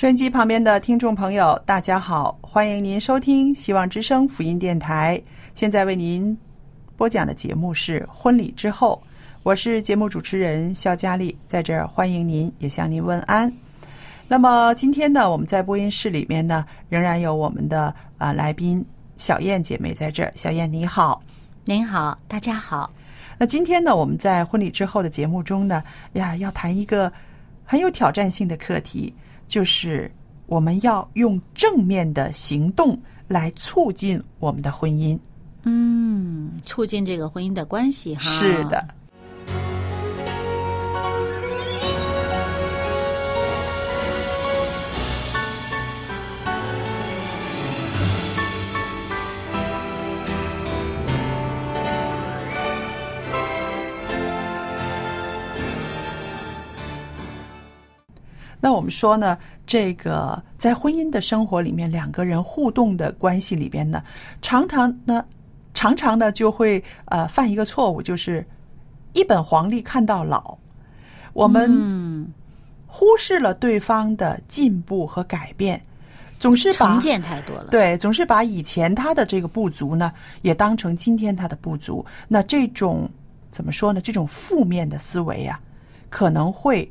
收音机旁边的听众朋友，大家好，欢迎您收听希望之声福音电台。现在为您播讲的节目是《婚礼之后》，我是节目主持人肖佳丽，在这儿欢迎您，也向您问安。那么今天呢，我们在播音室里面呢，仍然有我们的啊、呃来宾小燕姐妹在这儿。小燕你好。您好，大家好。那今天呢，我们在婚礼之后的节目中呢，呀，要谈一个很有挑战性的课题，就是我们要用正面的行动来促进我们的婚姻。嗯，促进这个婚姻的关系哈。是的。那我们说呢，这个在婚姻的生活里面，两个人互动的关系里边呢，常常呢，常常呢就会呃犯一个错误，就是一本黄历看到老，我们嗯，忽视了对方的进步和改变，总是把成见太多了。对，总是把以前他的这个不足呢，也当成今天他的不足。那这种怎么说呢？这种负面的思维啊，可能会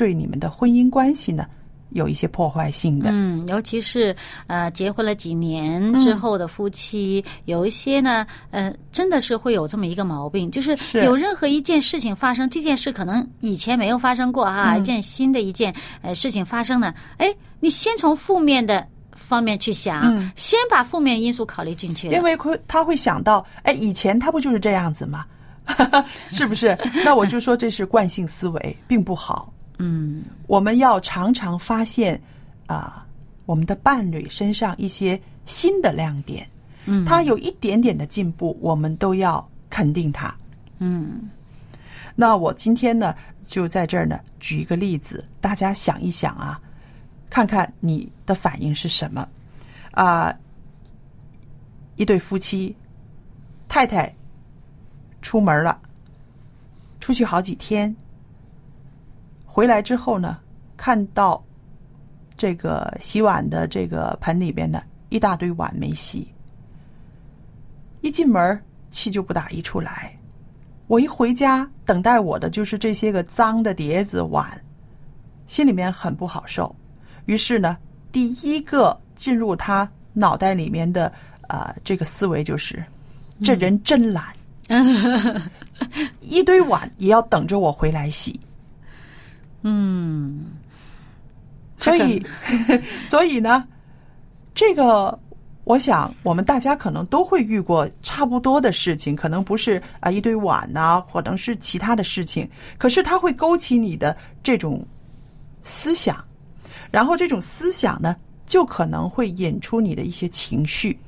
对你们的婚姻关系呢有一些破坏性的。嗯，尤其是呃，结婚了几年之后的夫妻，有一些呢，呃，真的是会有这么一个毛病，就是是有任何一件事情发生，这件事可能以前没有发生过哈，嗯一件新的一件呃事情发生呢，哎，你先从负面的方面去想，嗯先把负面因素考虑进去，因为会他会想到，哎，以前他不就是这样子吗？是不是？那我就说这是惯性思维，并不好。嗯我们要常常发现啊、我们的伴侣身上一些新的亮点。嗯，他有一点点的进步，我们都要肯定他。嗯那我今天呢，就在这儿呢举一个例子，大家想一想啊，看看你的反应是什么啊、一对夫妻，太太出门了，出去好几天，回来之后呢，看到这个洗碗的这个盆里边呢，一大堆碗没洗，一进门气就不打一处来。我一回家，等待我的就是这些个脏的碟子碗，心里面很不好受。于是呢，第一个进入他脑袋里面的呃这个思维就是，这人真懒，一堆碗也要等着我回来洗。嗯，所以，所以呢，这个我想我们大家可能都会遇过差不多的事情，可能不是啊、一堆碗呐、可能是其他的事情，可是它会勾起你的这种思想，然后这种思想呢，就可能会引出你的一些情绪。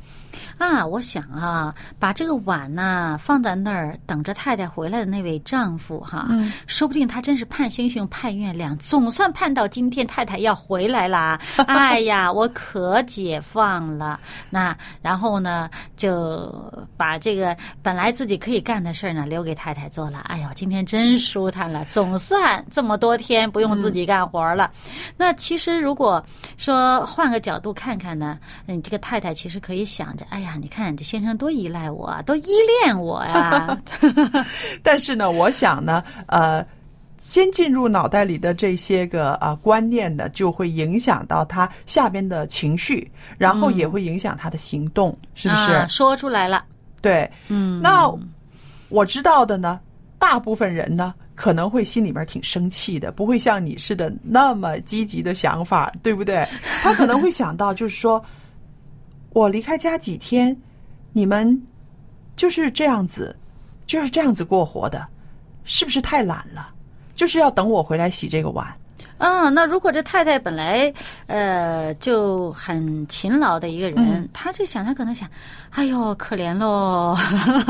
啊，我想啊，把这个碗呢放在那儿等着太太回来的那位丈夫哈，嗯说不定他真是盼星星盼月亮，总算盼到今天太太要回来啦。哎呀，我可解放了。那然后呢，就把这个本来自己可以干的事儿呢留给太太做了。哎呦，今天真舒坦了，总算这么多天不用自己干活了。那其实如果说换个角度看看呢，嗯，这个太太其实可以想着，哎呀，你看这先生多依赖我啊，多依恋我呀。但是呢，我想呢，呃，先进入脑袋里的这些个啊、观念呢，就会影响到他下边的情绪，然后也会影响他的行动，是不是？啊说出来了，对，嗯，那我知道的呢，大部分人呢可能会心里边挺生气的，不会像你似的那么积极的想法，对不对？他可能会想到，就是说，我离开家几天，你们就是这样子，就是这样子过活的，是不是太懒了？就是要等我回来洗这个碗。啊，那如果这太太本来呃就很勤劳的一个人，她就想，她可能想，哎呦，可怜喽，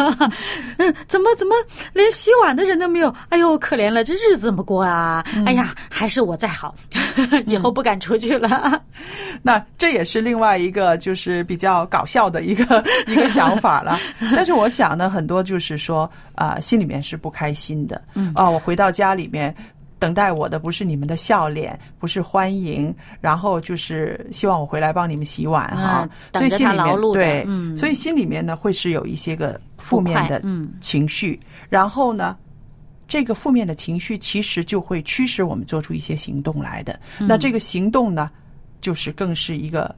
嗯，怎么怎么连洗碗的人都没有？哎呦，可怜了，这日子怎么过啊？哎呀，还是我再好，以后不敢出去了。那这也是另外一个就是比较搞笑的一个一个想法了。但是我想呢，很多就是说啊、心里面是不开心的。嗯啊、我回到家里面。等待我的不是你们的笑脸，不是欢迎，然后就是希望我回来帮你们洗碗哈。所以心里面对，嗯。所以心里面呢会是有一些个负面的情绪，然后呢，这个负面的情绪其实就会驱使我们做出一些行动来的。嗯。那这个行动呢，就是更是一个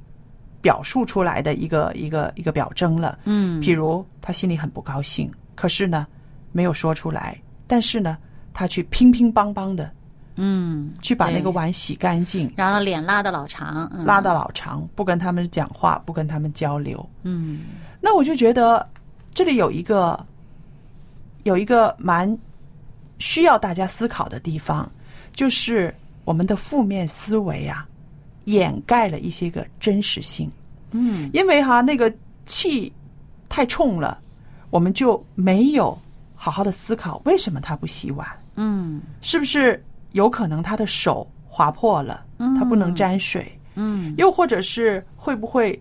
表述出来的一个一个一个表征了。嗯。譬如他心里很不高兴，可是呢没有说出来，但是呢他去乒乒乓乓的嗯，去把那个碗洗干净，然后脸拉的老长，嗯。拉的老长，不跟他们讲话，不跟他们交流。嗯。那我就觉得这里有一个有一个蛮需要大家思考的地方，就是我们的负面思维啊，掩盖了一些个真实性。嗯。因为哈那个气太冲了，我们就没有好好的思考为什么他不洗碗，嗯。是不是有可能他的手划破了，嗯。他不能沾水，嗯。又或者是会不会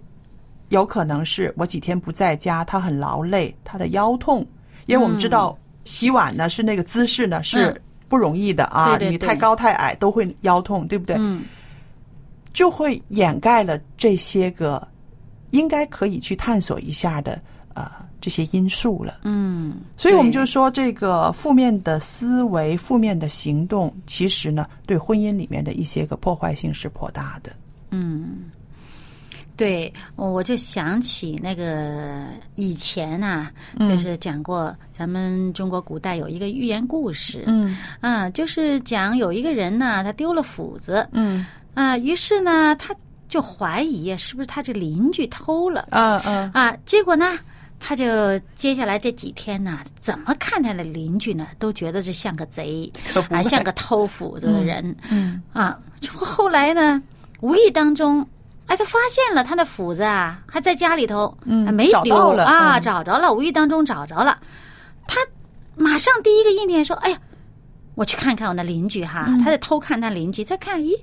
有可能是我几天不在家，他很劳累，他的腰痛，因为我们知道洗碗呢是那个姿势呢是嗯。不容易的啊，对对对你太高太矮都会腰痛，对不对？嗯。就会掩盖了这些个应该可以去探索一下的呃这些因素了。嗯，所以我们对就说，这个负面的思维、负面的行动，其实呢，对婚姻里面的一些个破坏性是颇大的。嗯，对，我就想起那个以前呐、就是讲过咱们中国古代有一个寓言故事，嗯。啊，就是讲有一个人呢，他丢了斧子，嗯。啊，于是呢，他就怀疑是不是他这邻居偷了，嗯嗯啊，结果呢，他就接下来这几天呢，怎么看他的邻居呢，都觉得这像个贼啊，像个偷斧子的人。嗯啊，这不后来呢，无意当中，哎，他发现了他的斧子啊，还在家里头，嗯还没丢了啊，嗯找着了，无意当中找着了。他马上第一个意念说：“哎呀，我去看看我那邻居哈。嗯他在偷看他邻居，再看，咦，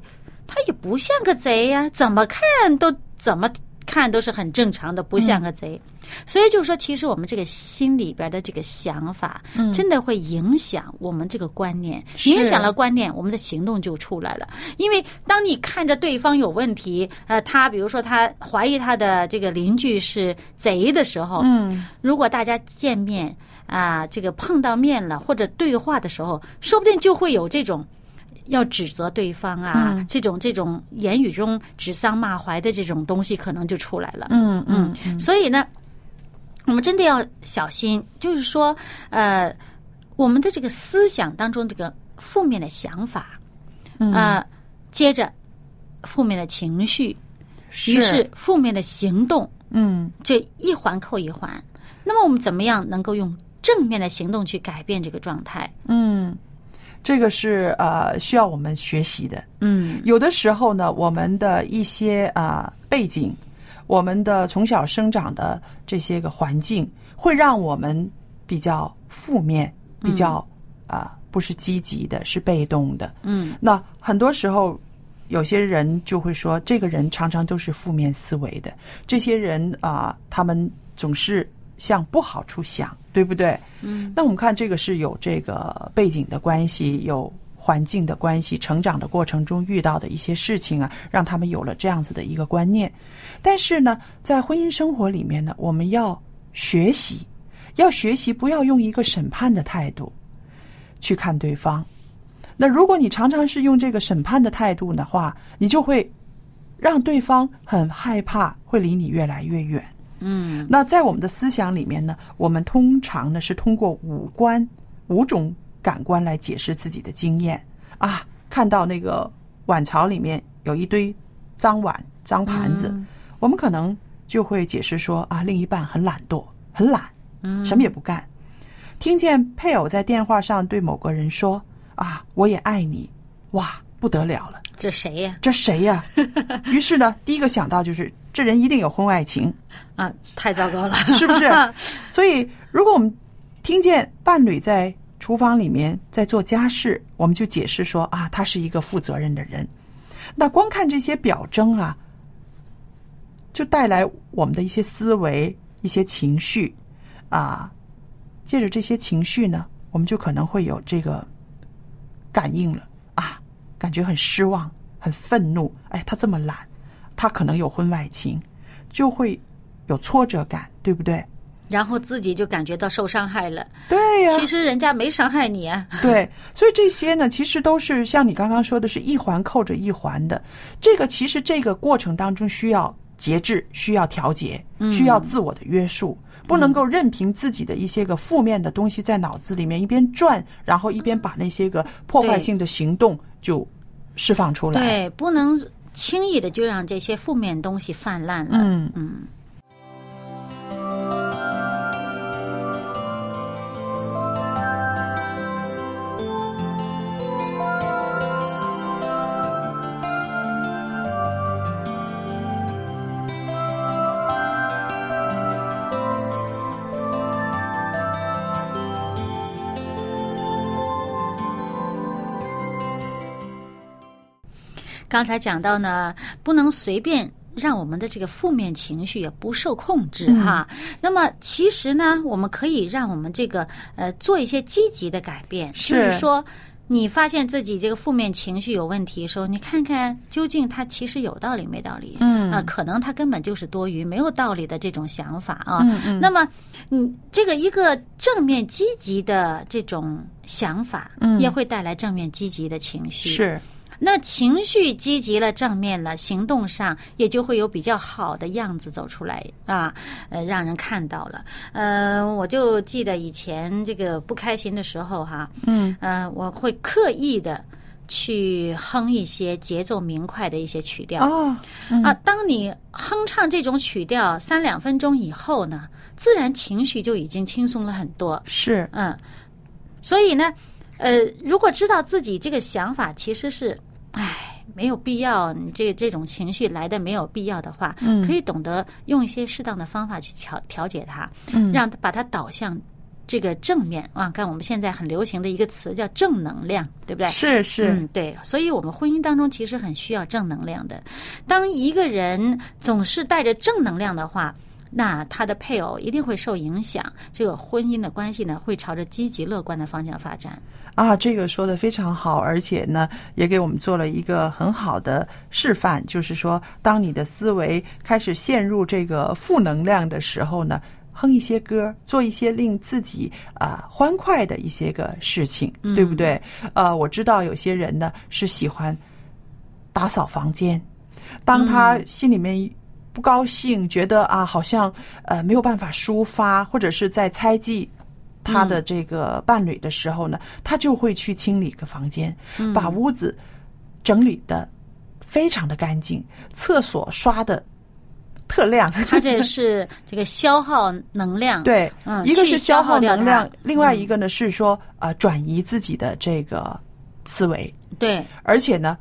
他也不像个贼呀、怎么看都怎么看都是很正常的，不像个贼。所以就是说，其实我们这个心里边的这个想法，真的会影响我们这个观念，是影响了观念，我们的行动就出来了。因为当你看着对方有问题，呃，他比如说他怀疑他的这个邻居是贼的时候，嗯如果大家见面啊，这个碰到面了或者对话的时候，说不定就会有这种。要指责对方啊，嗯这种这种言语中指桑骂槐的这种东西可能就出来了。嗯嗯所以呢，我们真的要小心，就是说，呃，我们的这个思想当中这个负面的想法，嗯啊，接着负面的情绪，于是负面的行动，嗯这一环扣一环。那么我们怎么样能够用正面的行动去改变这个状态？嗯，这个是呃需要我们学习的。嗯有的时候呢，我们的一些啊、背景，我们的从小生长的这些个环境，会让我们比较负面，比较啊、不是积极的，是被动的。嗯那很多时候，有些人就会说，这个人常常都是负面思维的。这些人啊、他们总是向不好处想，对不对？嗯，那我们看这个是有这个背景的关系，有环境的关系，成长的过程中遇到的一些事情啊，让他们有了这样子的一个观念。但是呢，在婚姻生活里面呢，我们要学习，要学习不要用一个审判的态度去看对方。那如果你常常是用这个审判的态度的话，你就会让对方很害怕，会离你越来越远。嗯那在我们的思想里面呢，我们通常呢是通过五官、五种感官来解释自己的经验啊。看到那个碗槽里面有一堆脏碗、脏盘子，嗯我们可能就会解释说啊，另一半很懒惰，很懒，嗯什么也不干。听见配偶在电话上对某个人说啊，我也爱你，哇，不得了了。这谁呀？这谁呀、于是呢，第一个想到就是这人一定有婚外情，啊，太糟糕了，是不是？所以，如果我们听见伴侣在厨房里面在做家事，我们就解释说啊，他是一个负责任的人。那光看这些表征啊，就带来我们的一些思维、一些情绪啊。借着这些情绪呢，我们就可能会有这个感应了啊，感觉很失望、很愤怒。哎，他这么懒，他可能有婚外情，就会有挫折感，对不对？然后自己就感觉到受伤害了。对呀、其实人家没伤害你啊。对，所以这些呢，其实都是像你刚刚说的，是一环扣着一环的。这个其实这个过程当中需要节制，需要调节，需要自我的约束，不能够任凭自己的一些个负面的东西在脑子里面一边转，然后一边把那些个破坏性的行动就释放出来。对，不能轻易的就让这些负面东西泛滥了。嗯嗯。刚才讲到呢，不能随便让我们的这个负面情绪也不受控制嗯哈。那么其实呢，我们可以让我们这个呃做一些积极的改变，是就是说。你发现自己这个负面情绪有问题的时候，你看看究竟它其实有道理没道理？嗯啊，可能它根本就是多余、没有道理的这种想法啊。嗯嗯那么，你这个一个正面积极的这种想法，嗯也会带来正面积极的情绪。是，那情绪积极了、正面了，行动上也就会有比较好的样子走出来啊，呃，让人看到了。呃，我就记得以前这个不开心的时候哈，嗯，呃，我会刻意的去哼一些节奏明快的一些曲调。哦，啊，当你哼唱这种曲调三两分钟以后呢，自然情绪就已经轻松了很多。是，嗯，所以呢，呃，如果知道自己这个想法其实是，唉，没有必要，你这这种情绪来的没有必要的话，嗯可以懂得用一些适当的方法去调调节它，嗯让它把它导向这个正面啊。看我们现在很流行的一个词叫正能量，对不对？是是，嗯，对，所以我们婚姻当中其实很需要正能量的。当一个人总是带着正能量的话，那他的配偶一定会受影响，这个婚姻的关系呢会朝着积极乐观的方向发展。啊，这个说的非常好，而且呢，也给我们做了一个很好的示范，就是说，当你的思维开始陷入这个负能量的时候呢，哼一些歌，做一些令自己啊、欢快的一些个事情，对不对？呃，我知道有些人呢是喜欢打扫房间，当他心里面不高兴，觉得啊好像呃没有办法抒发，或者是在猜忌他的这个伴侣的时候呢，他就会去清理个房间，把屋子整理的非常的干净，厕所刷的特亮。他这是这个消耗能量，，对，嗯一个是消耗能量，另外一个呢是说呃转移自己的这个思维，对，而且呢，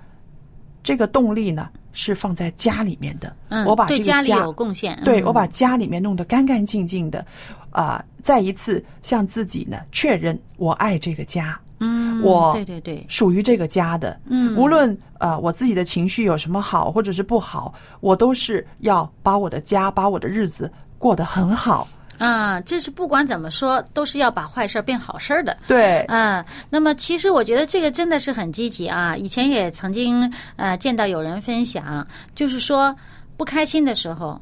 这个动力呢是放在家里面的，嗯，我把这个对家里有贡献，嗯。对我把家里面弄得干干净净的，啊、再一次向自己呢确认我爱这个家，嗯，我对对对，属于这个家的，嗯。无论呃我自己的情绪有什么好或者是不好，我都是要把我的家，把我的日子过得很好。啊，这是不管怎么说，都是要把坏事儿变好事儿的。对，嗯，那么其实我觉得这个真的是很积极啊！以前也曾经呃见到有人分享，就是说不开心的时候，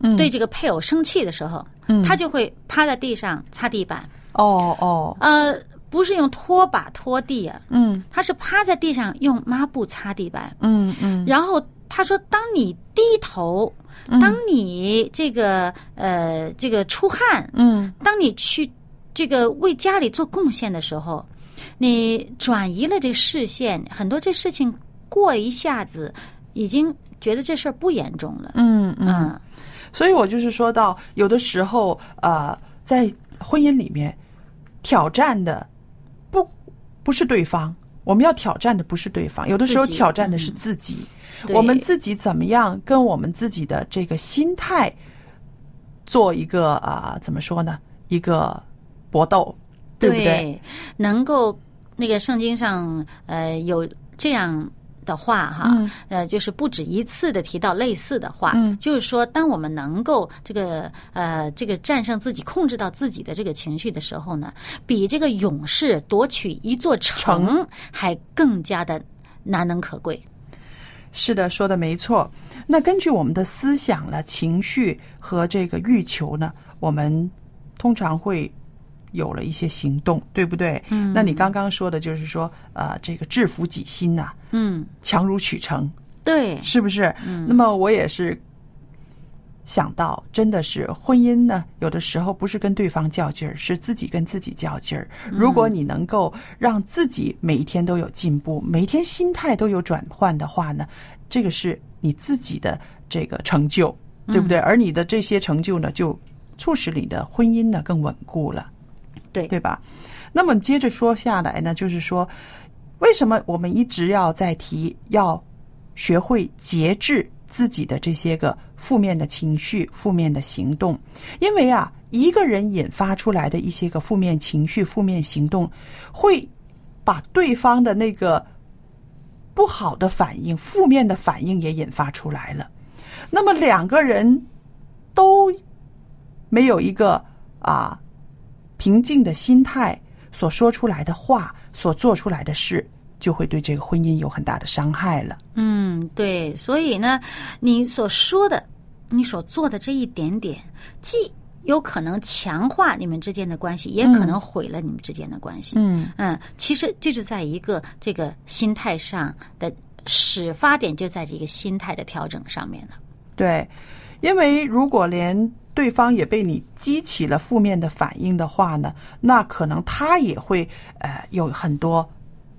嗯对这个配偶生气的时候，嗯他就会趴在地上擦地板，哦哦，呃，不是用拖把拖地啊，嗯他是趴在地上用抹布擦地板。嗯嗯然后他说，当你低头，当你这个呃这个出汗，嗯当你去这个为家里做贡献的时候，你转移了这个视线，很多这事情过一下子，已经觉得这事儿不严重了。嗯嗯，嗯，所以我就是说到，有的时候呃，在婚姻里面挑战的不不是对方。我们要挑战的不是对方，有的时候挑战的是自己。对我们自己怎么样跟我们自己的这个心态做一个啊、怎么说呢？一个搏斗，对不对？能够那个圣经上呃有这样。的话哈，嗯呃，就是不止一次的提到类似的话，嗯就是说，当我们能够这个呃这个战胜自己、控制到自己的这个情绪的时候呢，比这个勇士夺取一座城还更加的难能可贵。是的，说的没错。那根据我们的思想了、情绪和这个欲求呢，我们通常会有了一些行动，对不对？嗯。那你刚刚说的就是说，呃，这个制服己心呐、嗯，强如取成，对，是不是？嗯。那么我也是想到，真的是婚姻呢，有的时候不是跟对方较劲儿，是自己跟自己较劲儿。如果你能够让自己每一天都有进步，每一天心态都有转换的话呢，这个是你自己的这个成就，对不对？而你的这些成就呢，就促使你的婚姻呢更稳固了。对，对吧？那么接着说下来呢，就是说，为什么我们一直要在提要学会节制自己的这些个负面的情绪、负面的行动？因为啊，一个人引发出来的一些个负面情绪、负面行动，会把对方的那个不好的反应、负面的反应也引发出来了。那么两个人都没有一个啊。平静的心态所说出来的话，所做出来的事，就会对这个婚姻有很大的伤害了。嗯，对，所以呢，你所说的、你所做的这一点点，既有可能强化你们之间的关系，也可能毁了你们之间的关系。嗯嗯，其实这就在一个这个心态上的始发点，就在这个心态的调整上面了。对，因为如果连对方也被你激起了负面的反应的话呢，那可能他也会呃有很多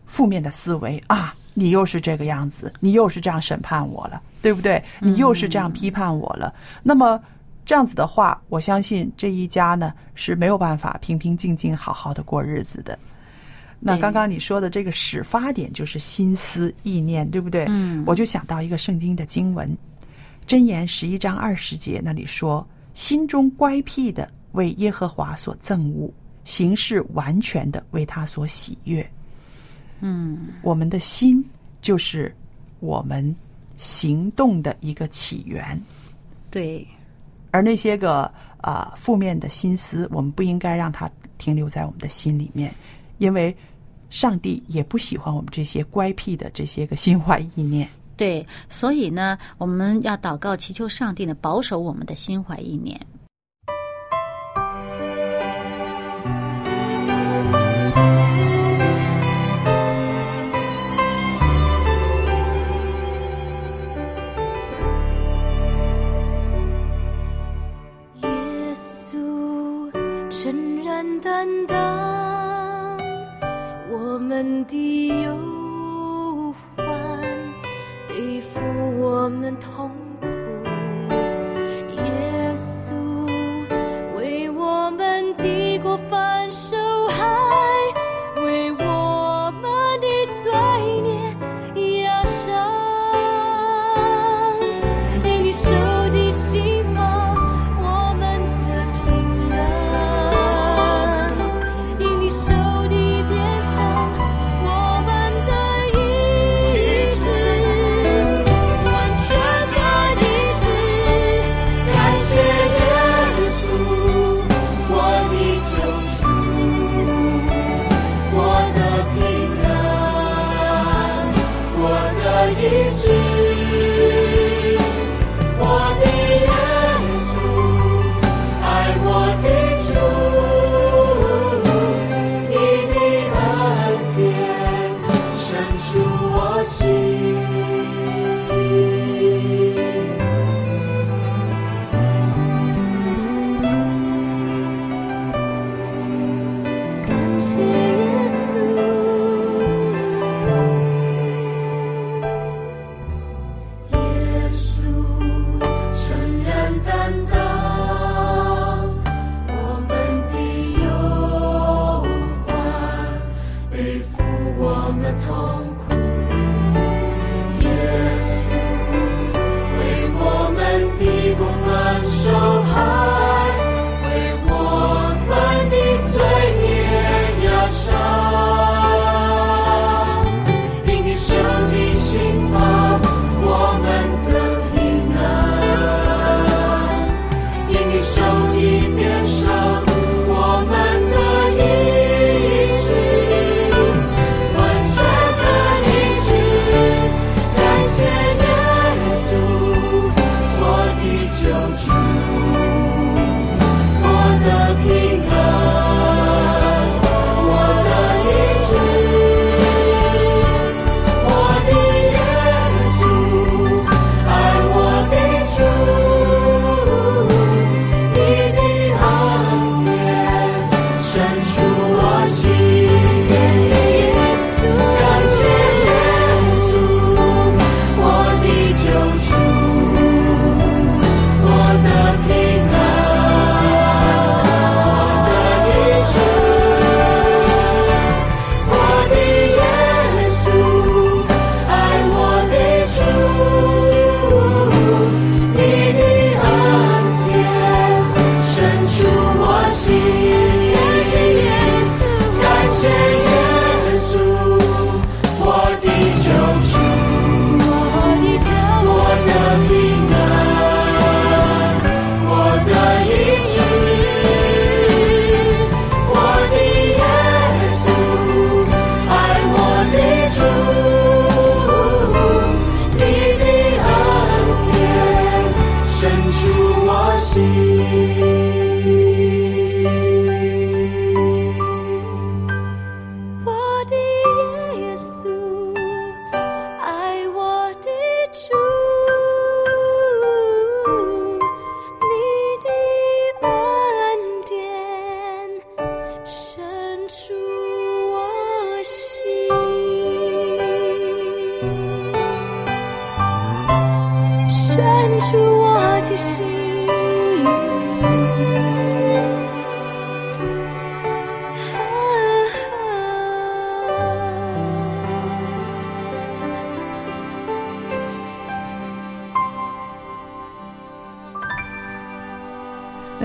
负面的思维啊，你又是这个样子，你又是这样审判我了，对不对？你又是这样批判我了。那么这样子的话，我相信这一家呢是没有办法平平静静好好的过日子的。那刚刚你说的这个始发点就是心思意念，对不对？嗯我就想到一个圣经的经文，《箴言》十一章二十节那里说：“心中乖僻的为耶和华所憎恶，行事完全的为他所喜悦。”嗯，我们的心就是我们行动的一个起源，对，而那些个啊、呃负面的心思，我们不应该让它停留在我们的心里面，因为上帝也不喜欢我们这些乖僻的这些个心怀意念。对，所以呢，我们要祷告祈求上帝呢，保守我们的心怀意念。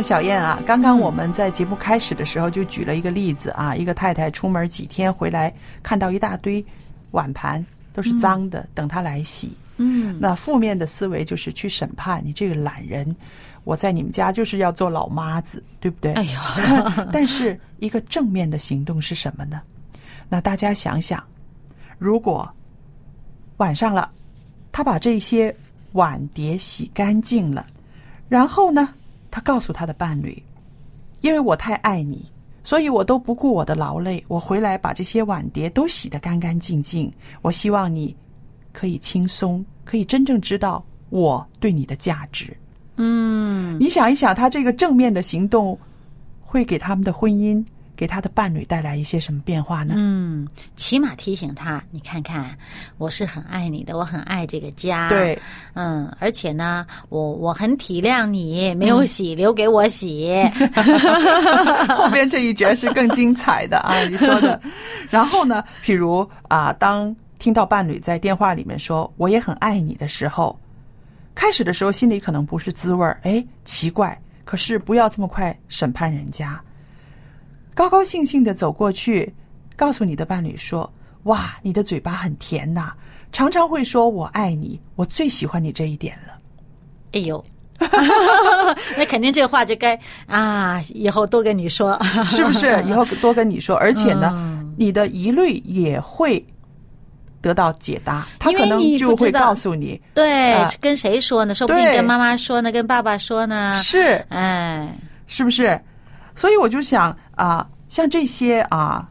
那小燕啊，刚刚我们在节目开始的时候就举了一个例子啊，一个太太出门几天回来，看到一大堆碗盘都是脏的，等她来洗。嗯，那负面的思维就是去审判你这个懒人，我在你们家就是要做老妈子，对不对？哎呀，但是一个正面的行动是什么呢？那大家想想，如果晚上了，他把这些碗碟洗干净了，然后呢，他告诉他的伴侣，因为我太爱你，所以我都不顾我的劳累，我回来把这些碗碟都洗得干干净净。我希望你可以轻松，可以真正知道我对你的价值。嗯，你想一想，他这个正面的行动会给他们的婚姻、给他的伴侣带来一些什么变化呢？嗯，起码提醒他，你看看，我是很爱你的，我很爱这个家。对，嗯，而且呢，我我很体谅你，没有洗，留给我洗。后边这一节是更精彩的啊，你说的。然后呢，譬如啊，当听到伴侣在电话里面说“我也很爱你”的时候，开始的时候心里可能不是滋味儿，哎，奇怪。可是不要这么快审判人家，高高兴兴的走过去，告诉你的伴侣说：“哇，你的嘴巴很甜呐，常常会说我爱你，我最喜欢你这一点了。”哎呦，那肯定这话就该啊，以后多跟你说，是不是？以后多跟你说，而且呢，嗯你的疑虑也会得到解答，他可能就会告诉你，对，啊跟谁说呢？说不定跟妈妈说呢，跟爸爸说呢。是哎，是不是？所以我就想啊，像这些啊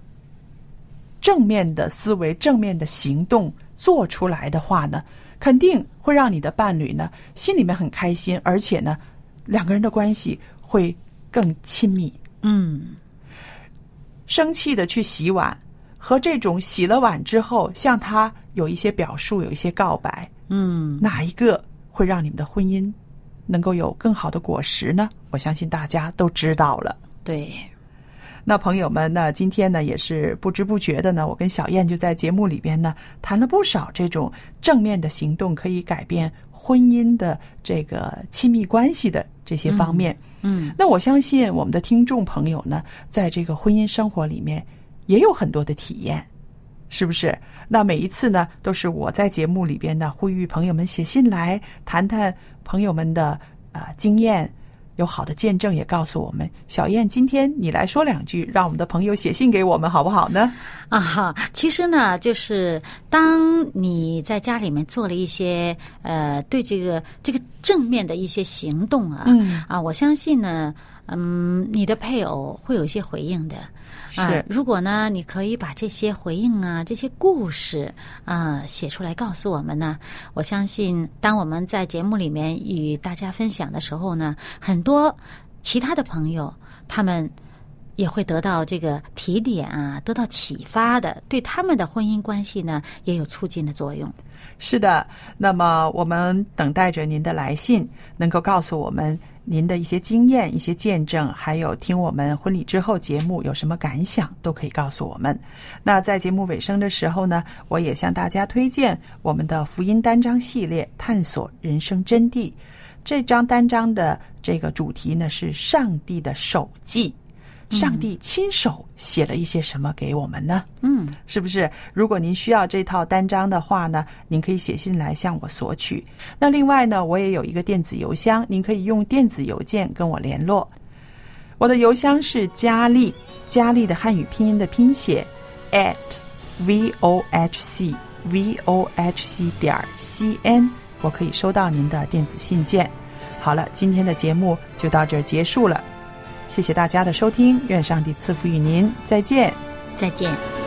正面的思维、正面的行动做出来的话呢，肯定会让你的伴侣呢心里面很开心，而且呢，两个人的关系会更亲密。嗯，生气的去洗碗，和这种洗了碗之后向他有一些表述、有一些告白，嗯，哪一个会让你们的婚姻能够有更好的果实呢？我相信大家都知道了。对，那朋友们呢，今天呢也是不知不觉的呢，我跟小燕就在节目里边呢谈了不少这种正面的行动可以改变婚姻的这个亲密关系的这些方面。嗯，那我相信我们的听众朋友呢，在这个婚姻生活里面也有很多的体验，是不是？那每一次呢，都是我在节目里边呢呼吁朋友们写信来谈谈朋友们的呃经验，有好的见证也告诉我们。小燕，今天你来说两句，让我们的朋友写信给我们，好不好呢？啊，其实呢，就是当你在家里面做了一些呃对这个这个正面的一些行动啊，嗯啊，我相信呢，嗯，你的配偶会有一些回应的。啊是，如果呢，你可以把这些回应啊、这些故事啊写出来告诉我们呢，我相信，当我们在节目里面与大家分享的时候呢，很多其他的朋友他们也会得到这个提点啊，得到启发的，对他们的婚姻关系呢也有促进的作用。是的，那么我们等待着您的来信，能够告诉我们您的一些经验、一些见证，还有听我们婚礼之后节目有什么感想，都可以告诉我们。那在节目尾声的时候呢，我也向大家推荐我们的福音单章系列《探索人生真谛》。这张单章的这个主题呢是上帝的手记。上帝亲手写了一些什么给我们呢？嗯，是不是？如果您需要这套单张的话呢，您可以写信来向我索取。那另外呢，我也有一个电子邮箱，您可以用电子邮件跟我联络。我的邮箱是佳丽，佳丽的汉语拼音的拼写 at v o h c v o h c 点 c n，我可以收到您的电子信件。好了，今天的节目就到这儿结束了。谢谢大家的收听，愿上帝赐福于您，再见。再见。